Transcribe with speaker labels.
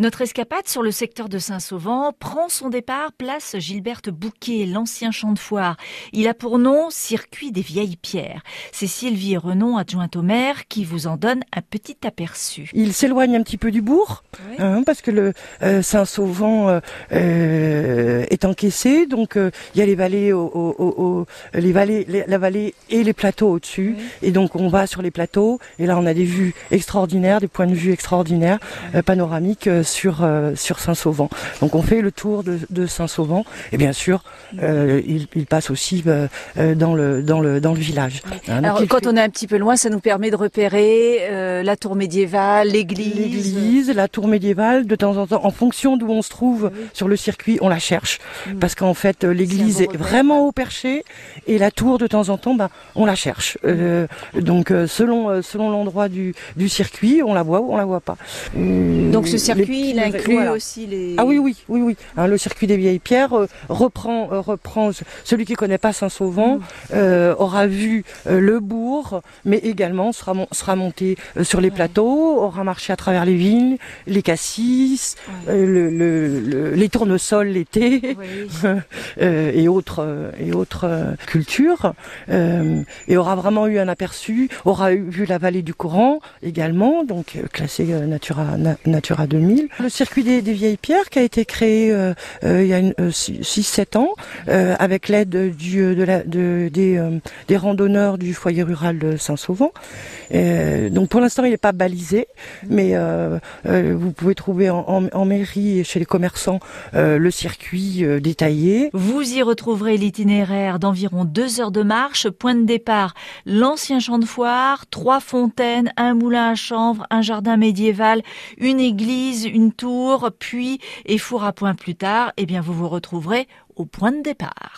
Speaker 1: Notre escapade sur le secteur de Saint-Sauvent prend son départ place Gilberte Bouquet, l'ancien champ de foire. Il a pour nom Circuit des vieilles pierres. C'est Sylvie Renon, adjointe au maire, qui vous en donne un petit aperçu.
Speaker 2: Il s'éloigne un petit peu du bourg, hein, parce que le euh, Saint-Sauvent euh, euh, est encaissé, donc il y a les vallées, au, les vallées, la vallée et les plateaux au-dessus, et donc on va sur les plateaux, et là on a des vues extraordinaires, des points de vue extraordinaires, panoramiques sur euh, sur Saint-Sauvent. Donc on fait le tour de, de Saint-Sauvent et bien sûr euh, il, il, passe aussi euh, dans le dans le dans le village.
Speaker 1: Hein, Alors quand on est un petit peu loin, ça nous permet de repérer la tour médiévale, l'église.
Speaker 2: L'église, la tour médiévale. De temps en temps, en fonction d'où on se trouve sur le circuit, on la cherche mm. parce qu'en fait l'église est, vraiment au perché et la tour de temps en temps, ben on la cherche. donc selon selon l'endroit du du circuit, on la voit ou on la voit pas.
Speaker 1: Donc ce circuit il inclut aussi les.
Speaker 2: Ah oui, oui, oui, oui. Hein, le circuit des vieilles pierres euh, reprend, euh, reprend. Celui qui connaît pas Saint-Sauvent mm. euh, aura vu le bourg, mais également sera, sera monté sur les plateaux, aura marché à travers les vignes, les cassis, le, le, les tournesols l'été et autres et autres cultures, et aura vraiment eu un aperçu, aura vu la vallée du Coran également, donc classée Natura Natura 2000. Le circuit des, vieilles pierres qui a été créé euh, euh, il y a 6-7 euh, ans avec l'aide des, randonneurs du foyer rural de Saint-Sauvent. donc pour l'instant il n'est pas balisé, mais vous pouvez trouver en, mairie et chez les commerçants le circuit détaillé.
Speaker 1: Vous y retrouverez l'itinéraire d'environ deux heures de marche. Point de départ, l'ancien champ de foire, trois fontaines, un moulin à chanvre, un jardin médiéval, une église, une tour, puis et four à point plus tard, eh bien vous vous retrouverez au point de départ.